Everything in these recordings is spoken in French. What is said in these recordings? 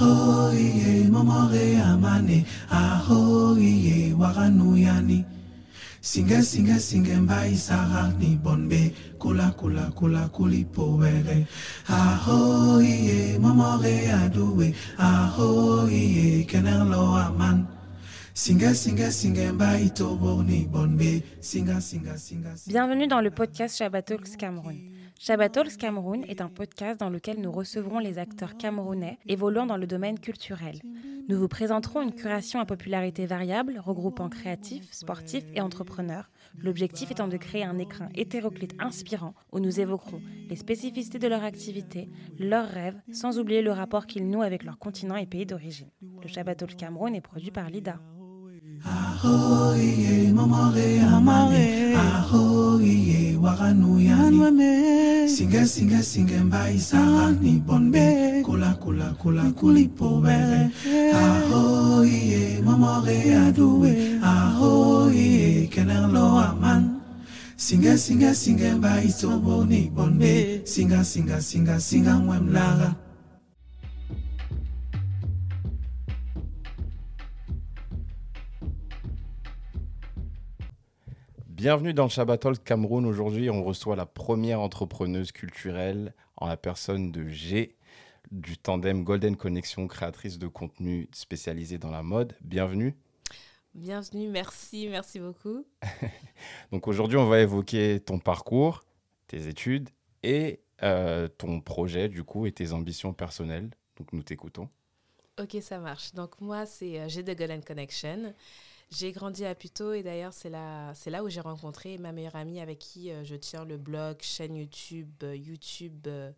aho iye momore amane aho iye waranuyani singe singe singe mbai sara ni bonbe kula kula kula kuli powere. Aho iye momore aduwe aho iye kenerlo aman. Singa singa singa Bienvenue dans le podcast Shabbat Cameroun. Shabbat Talks Cameroun est un podcast dans lequel nous recevrons les acteurs camerounais évoluant dans le domaine culturel. Nous vous présenterons une curation à popularité variable regroupant créatifs, sportifs et entrepreneurs. L'objectif étant de créer un écrin hétéroclite inspirant où nous évoquerons les spécificités de leur activité, leurs rêves, sans oublier le rapport qu'ils nouent avec leur continent et pays d'origine. Le Shabbat Talks Cameroun est produit par Lida. Aho iye momore amane. Aho iye waranuyani singe singe singe mbai sara ni bonbe. Kula kula kula kuli pobere aho iye momore aduwe. Aho iye kenerlo aman. Singe singe singe mbai tobo ni bonbe. Singa singa singa singa mwemlara Bienvenue dans le Shabbatol Cameroun. Aujourd'hui, on reçoit la première entrepreneuse culturelle en la personne de G du tandem Golden Connection, créatrice de contenu spécialisé dans la mode. Bienvenue. Bienvenue, merci, merci beaucoup. Donc aujourd'hui, on va évoquer ton parcours, tes études et euh, ton projet du coup et tes ambitions personnelles. Donc nous t'écoutons. Ok, ça marche. Donc moi, c'est euh, G de Golden Connection. J'ai grandi à Puto et d'ailleurs, c'est là, là où j'ai rencontré ma meilleure amie avec qui euh, je tiens le blog, chaîne YouTube, euh, YouTube, euh,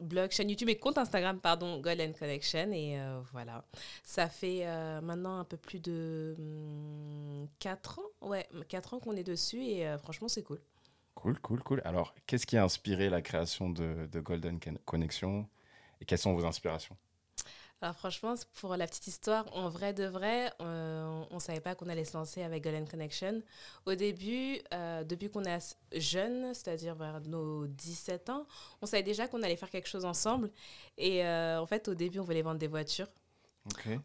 blog, chaîne YouTube et compte Instagram, pardon, Golden Connection. Et voilà, ça fait maintenant un peu plus de 4 ans, ouais, 4 ans qu'on est dessus et franchement, c'est cool. Cool, cool, cool. Alors, qu'est-ce qui a inspiré la création de, de Golden Con- Connection et quelles sont vos inspirations? Alors franchement, pour la petite histoire, en vrai de vrai, euh, on ne savait pas qu'on allait se lancer avec Golden Connection. Au début, euh, depuis qu'on est jeune, c'est-à-dire vers nos 17 ans, on savait déjà qu'on allait faire quelque chose ensemble. Et euh, en fait, au début, on voulait vendre des voitures.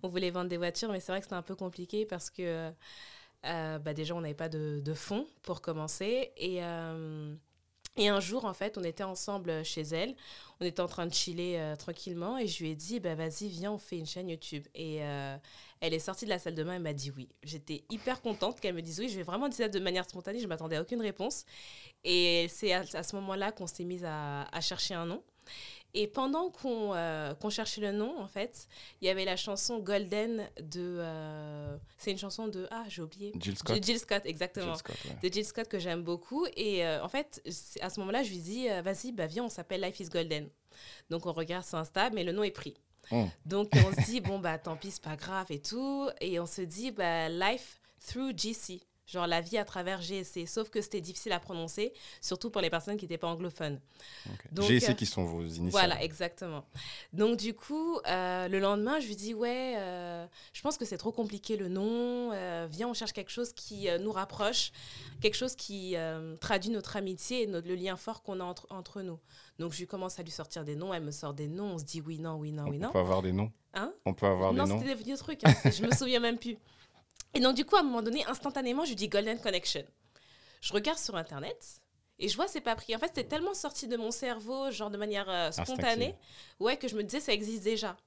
On voulait vendre des voitures, mais c'est vrai que c'était un peu compliqué parce que bah déjà, on n'avait pas de, de fonds pour commencer. Et, et un jour, en fait, on était ensemble chez elle. On était en train de chiller euh, tranquillement et je lui ai dit, bah, vas-y, viens, on fait une chaîne YouTube. Et euh, elle est sortie de la salle de bain, elle m'a dit oui. J'étais hyper contente qu'elle me dise oui. Je vais vraiment dire ça de manière spontanée, je m'attendais à aucune réponse. Et c'est à, ce moment-là qu'on s'est mis à, à chercher un nom. Et pendant qu'on euh, qu'on cherchait le nom, en fait, il y avait la chanson Golden de... euh, c'est une chanson de... Ah, j'ai oublié. Jill Scott. De Jill Scott, exactement. Jill Scott, ouais. De Jill Scott que j'aime beaucoup. Et euh, en fait, à ce moment-là, je lui dis, vas-y, bah, viens, on s'appelle Life is Golden. Donc on regarde sur Insta, mais le nom est pris. Oh. Donc on se dit, bon, bah tant pis, c'est pas grave et tout. Et on se dit, bah, Life through GC. Genre la vie à travers GSC. Sauf que c'était difficile à prononcer, surtout pour les personnes qui n'étaient pas anglophones. Ok. Donc, GC euh, qui sont vos initiales. Voilà, exactement. Donc du coup, euh, le lendemain, je lui dis ouais, euh, je pense que c'est trop compliqué le nom. viens, on cherche quelque chose qui nous rapproche, quelque chose qui traduit notre amitié et notre, le lien fort qu'on a entre, entre nous. Donc je lui commence à lui sortir des noms, elle me sort des noms, on se dit oui, non, oui, non, on oui, non. peut avoir des noms. Hein? On peut avoir non, des noms. c'était des vieux trucs, hein, je me souviens même plus. Et donc du coup, à un moment donné, instantanément, je lui dis Golden Connection. Je regarde sur Internet. Et je vois, c'est pas pris. En fait, c'était tellement sorti de mon cerveau, genre de manière euh, spontanée, ouais, que je me disais, ça existe déjà.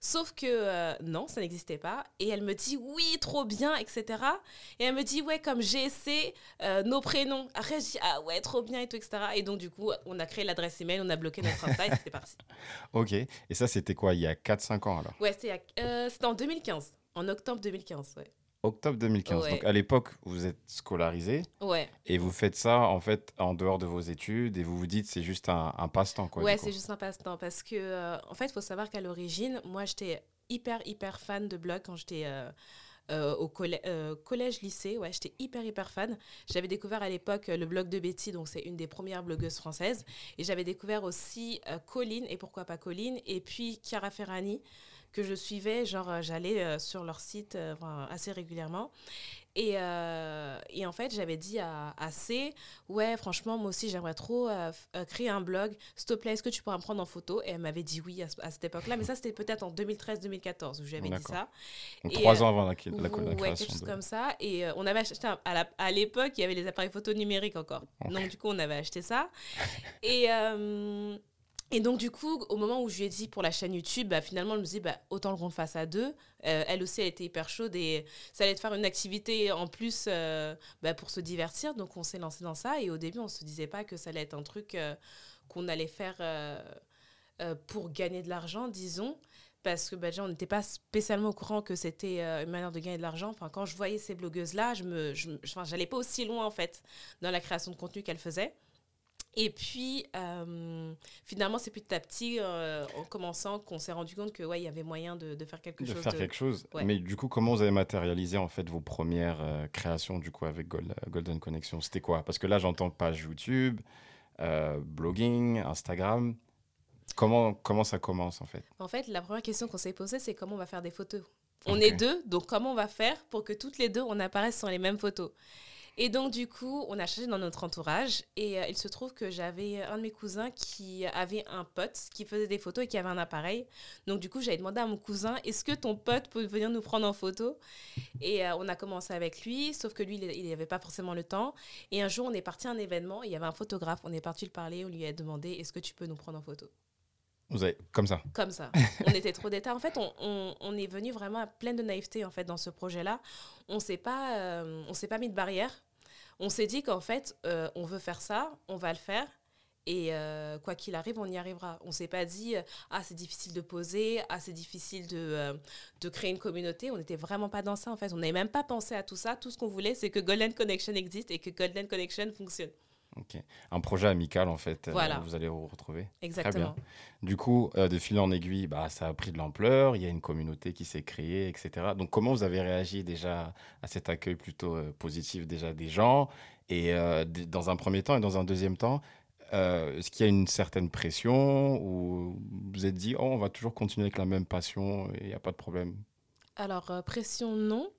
Sauf que euh, non, ça n'existait pas. Et elle me dit, oui, trop bien, etc. Et elle me dit, ouais, comme GSC, euh, nos prénoms. Après, je dis, ah ouais, trop bien, et tout, etc. Et donc, du coup, on a créé l'adresse email, on a bloqué notre Insta et c'était parti. Ok. Et ça, c'était quoi Il y a 4-5 ans alors? Ouais, c'était euh, en 2015. En octobre 2015, ouais. Octobre 2015. Ouais. Donc à l'époque, vous êtes scolarisé Ouais, et vous faites ça en fait en dehors de vos études et vous vous dites c'est juste un, un passe-temps quoi. ouais c'est juste un passe-temps. Parce que, euh, en fait, il faut savoir qu'à l'origine, moi, j'étais hyper, hyper fan de blog quand j'étais euh, euh, au collè- collège, lycée. Ouais, j'étais hyper, hyper fan. J'avais découvert à l'époque le blog de Betty, donc c'est une des premières blogueuses françaises. Et j'avais découvert aussi Colline, et pourquoi pas Colline, et puis Chiara Ferrani, que je suivais. Genre, euh, j'allais euh, sur leur site euh, assez régulièrement. Et, euh, et en fait, j'avais dit à, à, C, ouais, franchement, moi aussi, j'aimerais trop euh, euh, créer un blog. S'il te plaît, est-ce que tu pourras me prendre en photo? Et elle m'avait dit oui à, à cette époque-là. Mais ça, c'était peut-être en 2013-2014 où j'avais dit ça. Donc, et trois ans avant la, la, la, création. Ouais, quelque chose de... comme ça. Et on avait acheté, à l'époque, il y avait les appareils photo numériques encore. Okay. Donc, du coup, on avait acheté ça. et... Et donc, du coup, au moment où je lui ai dit pour la chaîne YouTube, bah, finalement, je me dis, bah, autant qu'on le fasse à deux. Euh, elle aussi, elle était hyper chaude et ça allait te faire une activité en plus euh, bah, pour se divertir. Donc, on s'est lancé dans ça. Et au début, on ne se disait pas que ça allait être un truc euh, qu'on allait faire pour gagner de l'argent, disons. Parce que déjà, on n'était pas spécialement au courant que c'était une manière de gagner de l'argent. Enfin, quand je voyais ces blogueuses-là, je me, je, pas aussi loin, en fait, dans la création de contenu qu'elles faisaient. Et puis, euh, finalement, c'est petit à petit, euh, en commençant, qu'on s'est rendu compte que ouais, il y avait moyen de, de faire quelque de chose. Faire de... quelque chose. Ouais. Mais du coup, comment vous avez matérialisé en fait vos premières euh, créations du coup avec Gold, Golden Connection? C'était quoi? Parce que là, j'entends page YouTube, blogging, Instagram. Comment, comment ça commence en fait? En fait, la première question qu'on s'est posée, c'est comment on va faire des photos? On okay. est deux, donc comment on va faire pour que toutes les deux, on apparaisse sur les mêmes photos? Et donc, du coup, on a cherché dans notre entourage. Et euh, il se trouve que j'avais un de mes cousins qui avait un pote qui faisait des photos et qui avait un appareil. Donc, du coup, j'avais demandé à mon cousin est-ce que ton pote peut venir nous prendre en photo? Et euh, on a commencé avec lui, sauf que lui, il n'avait pas forcément le temps. Et un jour, on est parti à un événement. Il y avait un photographe. On est parti le parler. On lui a demandé est-ce que tu peux nous prendre en photo? Vous avez, comme ça? Comme ça. on était trop d'état. En fait, on, on, on, est venu vraiment à plein de naïveté en fait, dans ce projet-là. On ne pas, euh, on s'est pas mis de barrière. On s'est dit qu'en fait, euh, on veut faire ça, on va le faire. Et euh, quoi qu'il arrive, on y arrivera. On ne s'est pas dit, ah, c'est difficile de poser, ah, c'est difficile de, euh, de créer une communauté. On n'était vraiment pas dans ça, en fait. On n'avait même pas pensé à tout ça. Tout ce qu'on voulait, c'est que Golden Connection existe et que Golden Connection fonctionne. Un projet amical, en fait, voilà. euh, vous allez vous retrouver. Exactement. Très bien. Du coup, euh, de fil en aiguille, bah, ça a pris de l'ampleur, il y a une communauté qui s'est créée, etc. Donc, comment vous avez réagi déjà à cet accueil plutôt euh, positif déjà des gens? Et euh, dans un premier temps et dans un deuxième temps, est-ce qu'il y a une certaine pression ou vous vous êtes dit, oh, on va toujours continuer avec la même passion il n'y a pas de problème? Alors, euh, pression, non.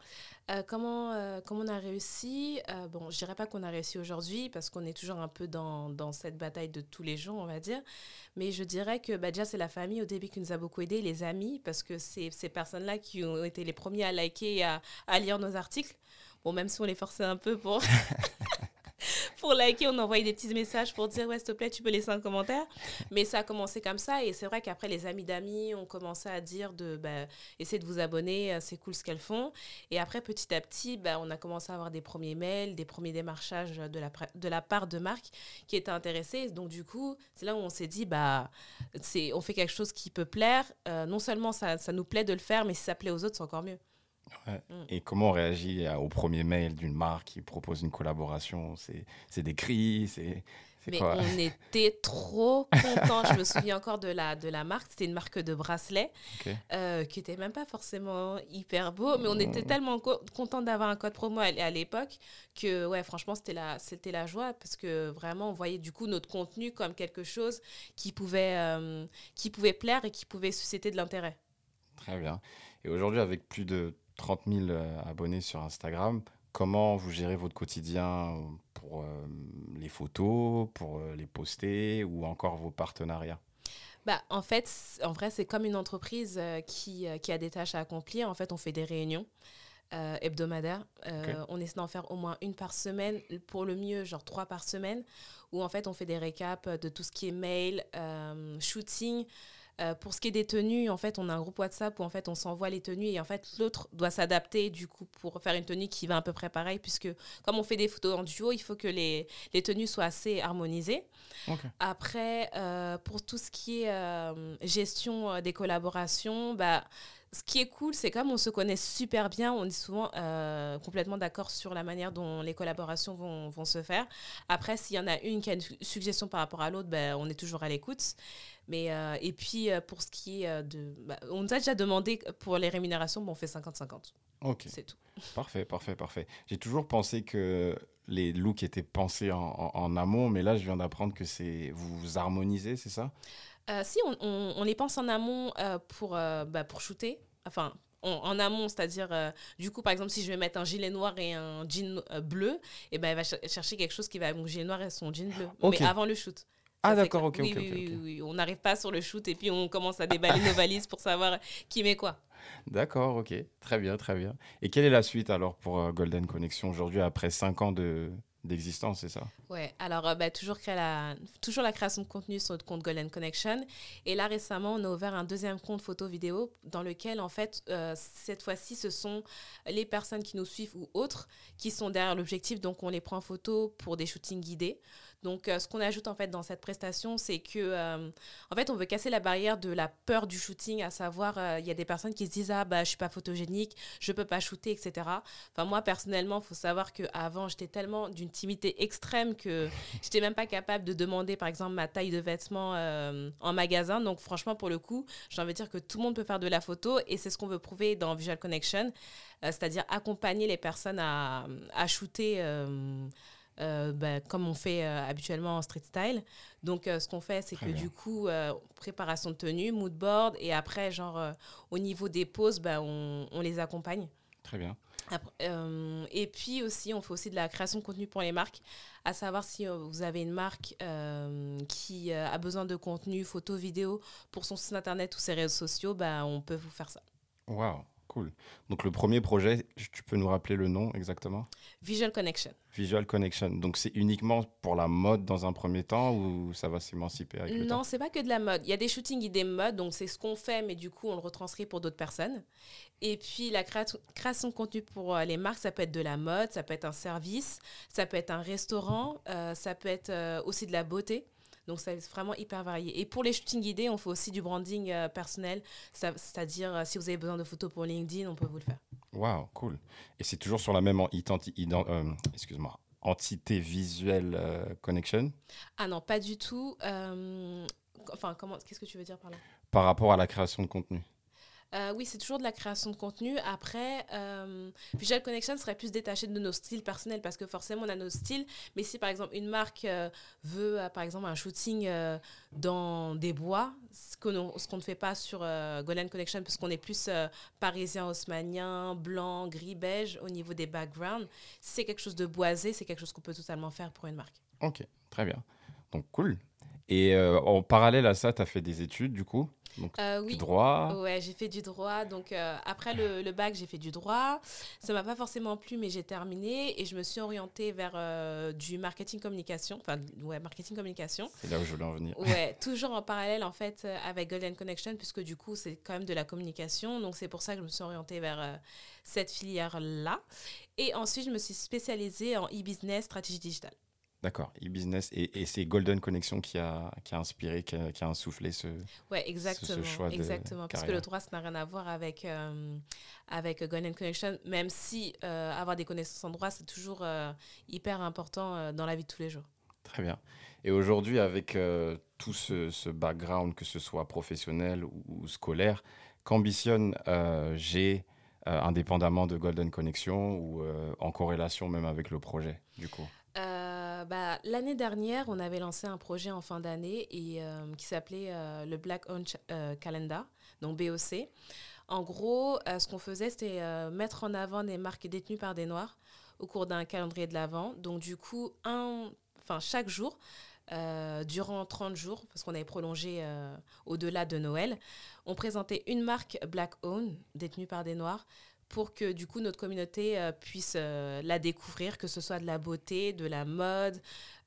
Euh, comment, euh, comment on a réussi? Bon, je dirais pas qu'on a réussi aujourd'hui parce qu'on est toujours un peu dans, cette bataille de tous les jours, on va dire. Mais je dirais que bah, déjà, c'est la famille au début qui nous a beaucoup aidés, les amis, parce que c'est ces personnes-là qui ont été les premiers à liker et à lire nos articles. Bon, même si on les forçait un peu pour... pour liker, on envoyait des petits messages pour dire ouais s'il te plaît tu peux laisser un commentaire. Mais ça a commencé comme ça et c'est vrai qu'après les amis d'amis ont commencé à dire de bah, essayer de vous abonner, c'est cool ce qu'elles font. Et après petit à petit, bah, on a commencé à avoir des premiers mails, des premiers démarchages de la de la part de marques qui étaient intéressées. Donc du coup c'est là où on s'est dit bah on fait quelque chose qui peut plaire. Euh, non seulement ça, ça nous plaît de le faire, mais si ça plaît aux autres c'est encore mieux. Ouais. Mm. Et comment on réagit au premier mail d'une marque qui propose une collaboration? C'est des cris c'est mais quoi? on était trop contents. je me souviens encore de la, de la marque. C'était une marque de bracelet okay. euh, qui était même pas forcément hyper beau, mais on était Mm. tellement co contents d'avoir un code promo à, à l'époque que, ouais, franchement, c'était la, c'était la joie parce que vraiment, on voyait du coup notre contenu comme quelque chose qui pouvait, euh, qui pouvait plaire et qui pouvait susciter de l'intérêt. Très bien. Et aujourd'hui, avec plus de 30 000 euh, abonnés sur Instagram. Comment vous gérez votre quotidien pour euh, les photos, pour euh, les poster ou encore vos partenariats? Bah, en fait, en vrai, c'est comme une entreprise euh, qui, qui, a des tâches à accomplir. En fait, on fait des réunions euh, hebdomadaires. Okay. On essaie d'en faire au moins une par semaine, pour le mieux, genre trois par semaine, où en fait, on fait des récaps de tout ce qui est mail, shooting. Euh, pour ce qui est des tenues, en fait, on a un groupe WhatsApp où en fait on s'envoie les tenues et en fait l'autre doit s'adapter du coup pour faire une tenue qui va à peu près pareil puisque comme on fait des photos en duo, il faut que les, les tenues soient assez harmonisées. Okay. Après, euh, pour tout ce qui est euh, gestion des collaborations, bah ce qui est cool, c'est comme on se connaît super bien, on est souvent euh, complètement d'accord sur la manière dont les collaborations vont, vont se faire. Après, s'il y en a une qui a une suggestion par rapport à l'autre, ben, on est toujours à l'écoute. Mais, euh, et puis, euh, pour ce qui est de... Bah, on nous a déjà demandé pour les rémunérations, bon, on fait 50-50. Ok. C'est tout. Parfait, parfait, parfait. J'ai toujours pensé que les looks étaient pensés en, en, en amont, mais là, je viens d'apprendre que c'est vous, vous harmonisez, c'est ça? Euh, Si, on, on, on, les pense en amont euh, pour, bah, pour shooter. Enfin, en, amont, c'est-à-dire, euh, du coup, par exemple, si je vais mettre un gilet noir et un jean euh, bleu, et eh ben, elle va chercher quelque chose qui va avec mon gilet noir et son jean bleu. Mais avant le shoot. Ah d'accord, ok, oui, ok, oui, oui, On n'arrive pas sur le shoot et puis on commence à déballer nos valises pour savoir qui met quoi. D'accord, ok. Très bien, très bien. Et quelle est la suite alors pour Golden Connection aujourd'hui après 5 ans de, d'existence, c'est ça? Ouais, alors euh, bah, toujours, la, toujours la création de contenu sur notre compte Golden Connection. Et là, récemment, on a ouvert un deuxième compte photo-vidéo dans lequel, en fait, euh, cette fois-ci, ce sont les personnes qui nous suivent ou autres qui sont derrière l'objectif. Donc, on les prend en photo pour des shootings guidés. Donc, euh, ce qu'on ajoute en fait dans cette prestation, c'est que, en fait, on veut casser la barrière de la peur du shooting, à savoir, il y a des personnes qui se disent ah bah je suis pas photogénique, je peux pas shooter, etc. Enfin moi personnellement, il faut savoir que avant j'étais tellement d'une timidité extrême que j'étais même pas capable de demander par exemple ma taille de vêtements en magasin. Donc franchement pour le coup, j'ai envie de dire que tout le monde peut faire de la photo et c'est ce qu'on veut prouver dans Visual Connection, c'est-à-dire accompagner les personnes à, à shooter. Euh, bah, comme on fait euh, habituellement en street style. Donc, euh, ce qu'on fait, c'est que du coup, préparation de tenue, mood board, et après, genre, au niveau des poses, bah, on, on, les accompagne. Très bien. et puis aussi, on fait aussi de la création de contenu pour les marques, à savoir si vous avez une marque qui a besoin de contenu, photo, vidéo pour son site internet ou ses réseaux sociaux, bah, on peut vous faire ça. Waouh Cool. Donc le premier projet, tu peux nous rappeler le nom exactement? Visual Connection. Visual Connection. Donc c'est uniquement pour la mode dans un premier temps ou ça va s'émanciper avec le Non, c'est pas que de la mode. Il y a des shootings idées mode, donc c'est ce qu'on fait, mais du coup on le retranscrit pour d'autres personnes. Et puis la création de contenu pour euh, les marques, ça peut être de la mode, ça peut être un service, ça peut être un restaurant, euh, ça peut être euh, aussi de la beauté. Donc, c'est vraiment hyper varié. Et pour les shootings guidés, on fait aussi du branding euh, personnel. C'est-à-dire, euh, si vous avez besoin de photos pour LinkedIn, on peut vous le faire. Waouh, cool. Et c'est toujours sur la même euh, excuse-moi, entité visuelle connection? Ah non, pas du tout. enfin, comment, qu'est-ce que tu veux dire par là? Par rapport à la création de contenu euh, oui, c'est toujours de la création de contenu. Après, euh, Visual Connection serait plus détaché de nos styles personnels parce que forcément, on a nos styles. Mais si par exemple une marque euh, veut, par exemple, un shooting dans des bois, ce qu'on ne fait pas sur Golden Connection parce qu'on est plus parisien, haussmanien, blanc, gris, beige au niveau des backgrounds. C'est quelque chose de boisé, c'est quelque chose qu'on peut totalement faire pour une marque. Ok, très bien. Donc, cool. Et en parallèle à ça, tu as fait des études du coup euh, oui. Du droit Ouais, j'ai fait du droit. Donc, euh, après le, le bac, j'ai fait du droit. Ça m'a pas forcément plu, mais j'ai terminé et je me suis orientée vers euh, du marketing communication. Enfin, ouais, marketing communication. C'est là où je voulais en venir. Ouais, toujours en parallèle, en fait, avec Golden Connection, puisque du coup, c'est quand même de la communication. Donc, c'est pour ça que je me suis orientée vers cette filière-là. Et ensuite, je me suis spécialisée en e-business, stratégie digitale. D'accord, e-business. Et, c'est Golden Connection qui a, qui a inspiré, qui a, qui a insoufflé ce, ouais, exactement, ce, choix exactement. Parce que le droit, ça n'a rien à voir avec, euh, avec Golden Connection, même si euh, avoir des connaissances en droit, c'est toujours euh, hyper important dans la vie de tous les jours. Très bien. Et aujourd'hui, avec tout ce, ce, background, que ce soit professionnel ou, scolaire, qu'ambitionne G indépendamment de Golden Connection ou en corrélation même avec le projet, du coup? Bah, L'année dernière, on avait lancé un projet en fin d'année euh, qui s'appelait euh, le Black Owned euh, Calendar, donc BOC. En gros, ce qu'on faisait, c'était mettre en avant des marques détenues par des Noirs au cours d'un calendrier de l'Avent. Donc, du coup, un, chaque jour, durant 30 jours, parce qu'on avait prolongé au-delà de Noël, on présentait une marque Black Owned, détenue par des Noirs, pour que du coup notre communauté euh, puisse euh, la découvrir, que ce soit de la beauté, de la mode.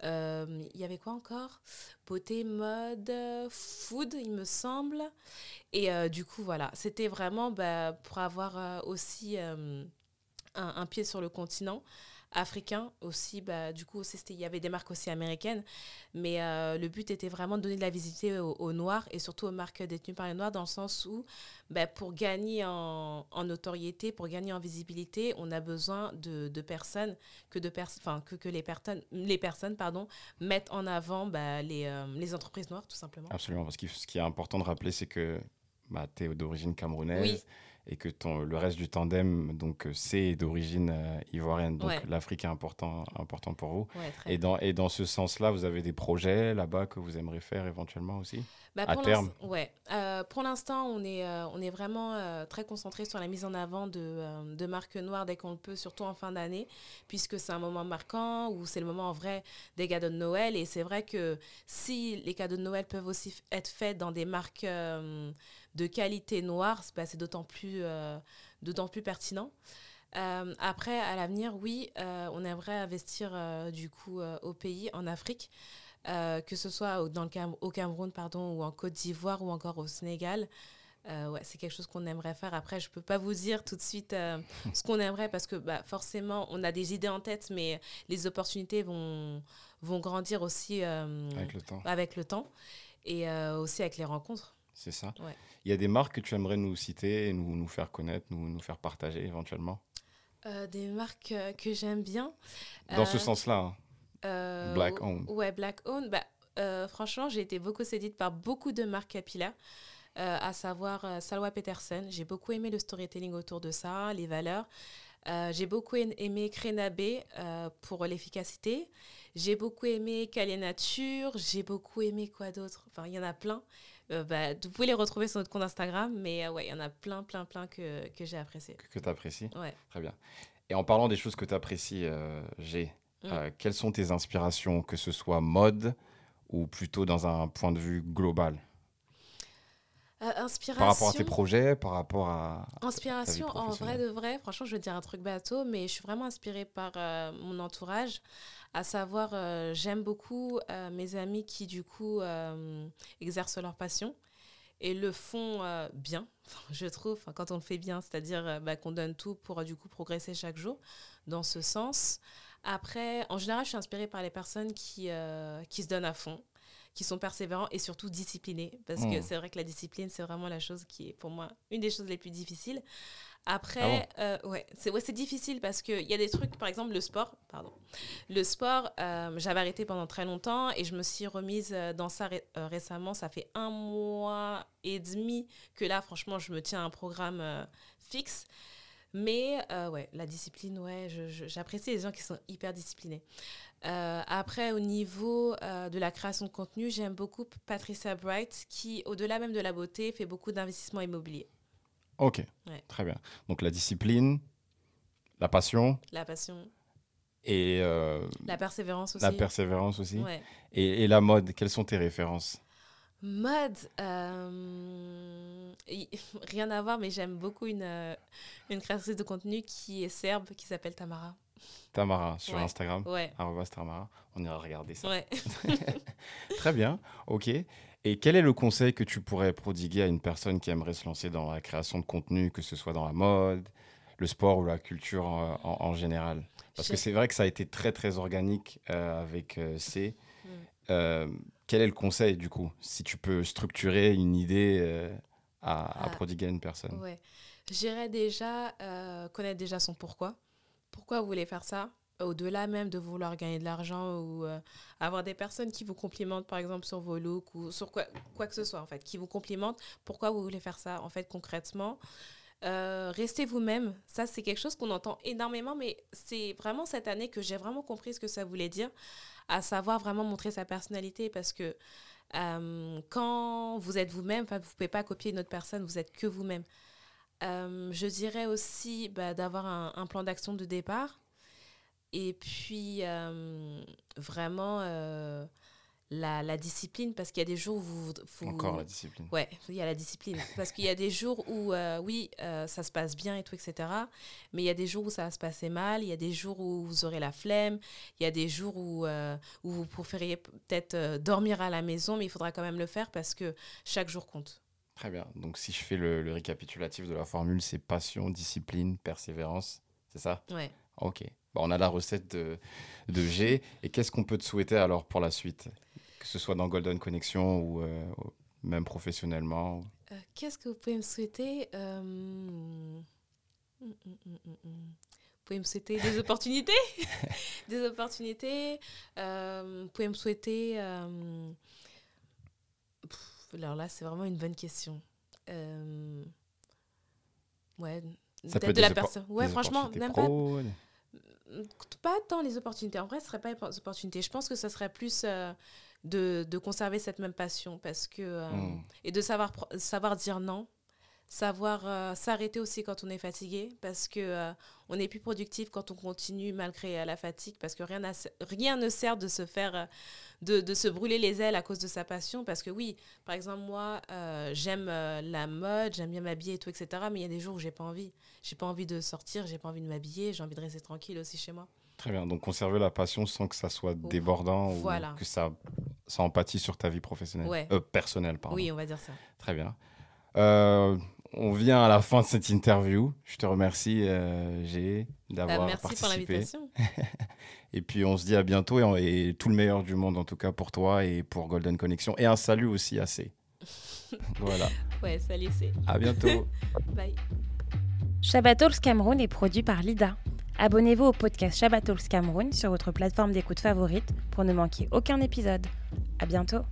Euh, il y avait quoi encore? Beauté, mode, food, il me semble. Et du coup, voilà, c'était vraiment bah, pour avoir aussi un, pied sur le continent africain aussi. Bah, du coup, il y avait des marques aussi américaines. Mais euh, le but était vraiment de donner de la visibilité aux, Noirs et surtout aux marques détenues par les Noirs dans le sens où, bah, pour gagner en, notoriété, pour gagner en visibilité, on a besoin de, personnes, que, de que, que les, personnes, les personnes pardon, mettent en avant bah, les, euh, les entreprises noires, tout simplement. Absolument. Parce que ce qui est important de rappeler, c'est que bah, tu es d'origine camerounaise. Et que ton, le reste du tandem, donc euh, C est d'origine euh, ivoirienne, donc Ouais. l'Afrique est important, important pour vous. Ouais, Et dans, et dans ce sens-là, vous avez des projets là-bas que vous aimeriez faire éventuellement aussi? Bah, à pour terme? Ouais. Euh, pour l'instant, on est, euh, on est vraiment très concentré sur la mise en avant de, de marques noires dès qu'on le peut, surtout en fin d'année, puisque c'est un moment marquant où c'est le moment en vrai des cadeaux de Noël. Et c'est vrai que si les cadeaux de Noël peuvent aussi être faits dans des marques de qualité noire, c'est- bah, c'est d'autant plus, euh, d'autant plus pertinent. Euh, après, à l'avenir, oui, euh, on aimerait investir euh, du coup au pays, en Afrique, que ce soit au, dans le Cam- au Cameroun pardon, ou en Côte d'Ivoire ou encore au Sénégal. Ouais, c'est quelque chose qu'on aimerait faire. Après, je peux pas vous dire tout de suite ce qu'on aimerait parce que bah, forcément, on a des idées en tête, mais les opportunités vont, vont grandir aussi avec le temps avec le temps et aussi avec les rencontres. C'est ça Ouais. Il y a des marques que tu aimerais nous citer et nous, nous faire connaître, nous, nous faire partager éventuellement? Euh, des marques euh, que j'aime bien. Dans ce Euh, sens-là, hein. Black owned. Ouais, Black Owned. Bah, franchement, j'ai été beaucoup séduite par beaucoup de marques capillaires, à savoir Salwa Peterson. J'ai beaucoup aimé le storytelling autour de ça, les valeurs. Euh, j'ai beaucoup aim- aimé Crénabé euh, pour l'efficacité. J'ai beaucoup aimé Calais Nature. J'ai beaucoup aimé quoi d'autre? Enfin, il y en a plein. Euh, bah, vous pouvez les retrouver sur notre compte Instagram, mais euh, ouais, il y en a plein, plein, plein que, que j'ai apprécié. que, tu apprécies. Ouais. Très bien. Et en parlant des choses que tu apprécies, euh, G, Mm. quelles sont tes inspirations, que ce soit mode ou plutôt dans un point de vue global? Euh, inspiration. Par rapport à tes projets, par rapport à... Inspiration, en vrai de vrai, franchement, je veux dire un truc bateau, mais je suis vraiment inspirée par euh, mon entourage. À savoir, euh, j'aime beaucoup mes amis qui, du coup, exercent leur passion et le font bien, je trouve, quand on le fait bien, c'est-à-dire bah, qu'on donne tout pour, du coup, progresser chaque jour dans ce sens. Après, en général, je suis inspirée par les personnes qui, qui se donnent à fond, qui sont persévérants et surtout disciplinés. Parce que Mm. c'est vrai que la discipline, c'est vraiment la chose qui est pour moi une des choses les plus difficiles. Après, euh, ouais, c'est ouais, c'est difficile parce qu'il y a des trucs, par exemple le sport, pardon. Le sport, euh, j'avais arrêté pendant très longtemps et je me suis remise euh, dans ça ré- euh, récemment. Ça fait un mois et demi que là, franchement, je me tiens à un programme euh, fixe. Mais euh, ouais, la discipline, ouais, j'apprécie les gens qui sont hyper disciplinés. Euh, après, au niveau euh, de la création de contenu, j'aime beaucoup Patricia Bright qui, au-delà même de la beauté, fait beaucoup d'investissements immobiliers. Ok, Ouais. très bien. Donc la discipline, la passion La passion, et la persévérance aussi. la persévérance aussi. Ouais. Et, et la mode, quelles sont tes références? Mode, euh, rien à voir, mais j'aime beaucoup une, euh, une créatrice de contenu qui est serbe, qui s'appelle Tamara. Tamara, sur Ouais. Instagram. Ouais, Tamara. On ira regarder ça. ouais. Très bien, ok. Et quel est le conseil que tu pourrais prodiguer à une personne qui aimerait se lancer dans la création de contenu, que ce soit dans la mode, le sport ou la culture en, en- en général? Parce que c'est vrai que ça a été très très organique euh, avec euh, C. Mm. Quel est le conseil du coup Si tu peux structurer une idée euh, à, à Ah. prodiguer à une personne? Ouais. J'irais déjà euh, connaître déjà son pourquoi. Pourquoi vous voulez faire ça? Au-delà même de vouloir gagner de l'argent ou euh, avoir des personnes qui vous complimentent, par exemple, sur vos looks ou sur quoi, quoi que ce soit, en fait, qui vous complimentent. Pourquoi vous voulez faire ça, en fait, concrètement? Euh, Restez vous-même. Ça, c'est quelque chose qu'on entend énormément, mais c'est vraiment cette année que j'ai vraiment compris ce que ça voulait dire, à savoir vraiment montrer sa personnalité parce que euh, quand vous êtes vous-même, vous ne pouvez pas copier une autre personne, vous êtes que vous-même. Euh, je dirais aussi bah, d'avoir un, plan d'action de départ et puis euh, vraiment la, la discipline parce qu'il y a des jours où vous... vous- Encore la discipline. Ouais, il y a la discipline. Parce qu'il y a des jours où, euh, oui, euh, ça se passe bien et tout, etc. Mais il y a des jours où ça va se passer mal. Il y a des jours où vous aurez la flemme. Il y a des jours où, euh, où vous préfériez peut-être dormir à la maison, mais il faudra quand même le faire parce que chaque jour compte. Très bien. Donc si je fais le, le récapitulatif de la formule, c'est passion, discipline, persévérance. C'est ça? Ouais. Ok. Bon, on a la recette de, de G. Et qu'est-ce qu'on peut te souhaiter alors pour la suite? Que ce soit dans Golden Connection ou euh, même professionnellement Euh, Qu'est-ce que vous pouvez me souhaiter Euh, hum, hum, hum. Vous pouvez me souhaiter des opportunités Des opportunités. Vous pouvez me souhaiter... pff, alors là, c'est vraiment une bonne question. Ouais, Ça peut de la personne. Ouais, franchement, même pas, pas tant les opportunités. En vrai, ce serait pas les opportunités. Je pense que ce serait plus euh, de, de conserver cette même passion parce que euh, Hmm. et de savoir savoir dire non, savoir euh, s'arrêter aussi quand on est fatigué parce que euh, on est plus productif quand on continue malgré euh, la fatigue parce que rien, rien ne sert de se faire de, de se brûler les ailes à cause de sa passion parce que oui par exemple moi j'aime la mode j'aime bien m'habiller et tout etc mais il y a des jours où j'ai pas envie j'ai pas envie de sortir j'ai pas envie de m'habiller j'ai envie de rester tranquille aussi chez moi Très bien. Donc, conserver la passion sans que ça soit débordant Voilà. ou que ça, ça empathie sur ta vie professionnelle. Ouais. Euh, personnelle, pardon. oui on va dire ça Très bien. Euh, on vient à la fin de cette interview. Je te remercie, euh, G, Bah, d'avoir merci pour participé. l'invitation Et puis, on se dit à bientôt et, et tout le meilleur du monde, en tout cas, pour toi et pour Golden Connection. Et un salut aussi à C. voilà. ouais salut c'est À bientôt. bye Shabbatals Cameroun est produit par Lida. Abonnez-vous au podcast Shabbatals Cameroun sur votre plateforme d'écoute favorite pour ne manquer aucun épisode. À bientôt.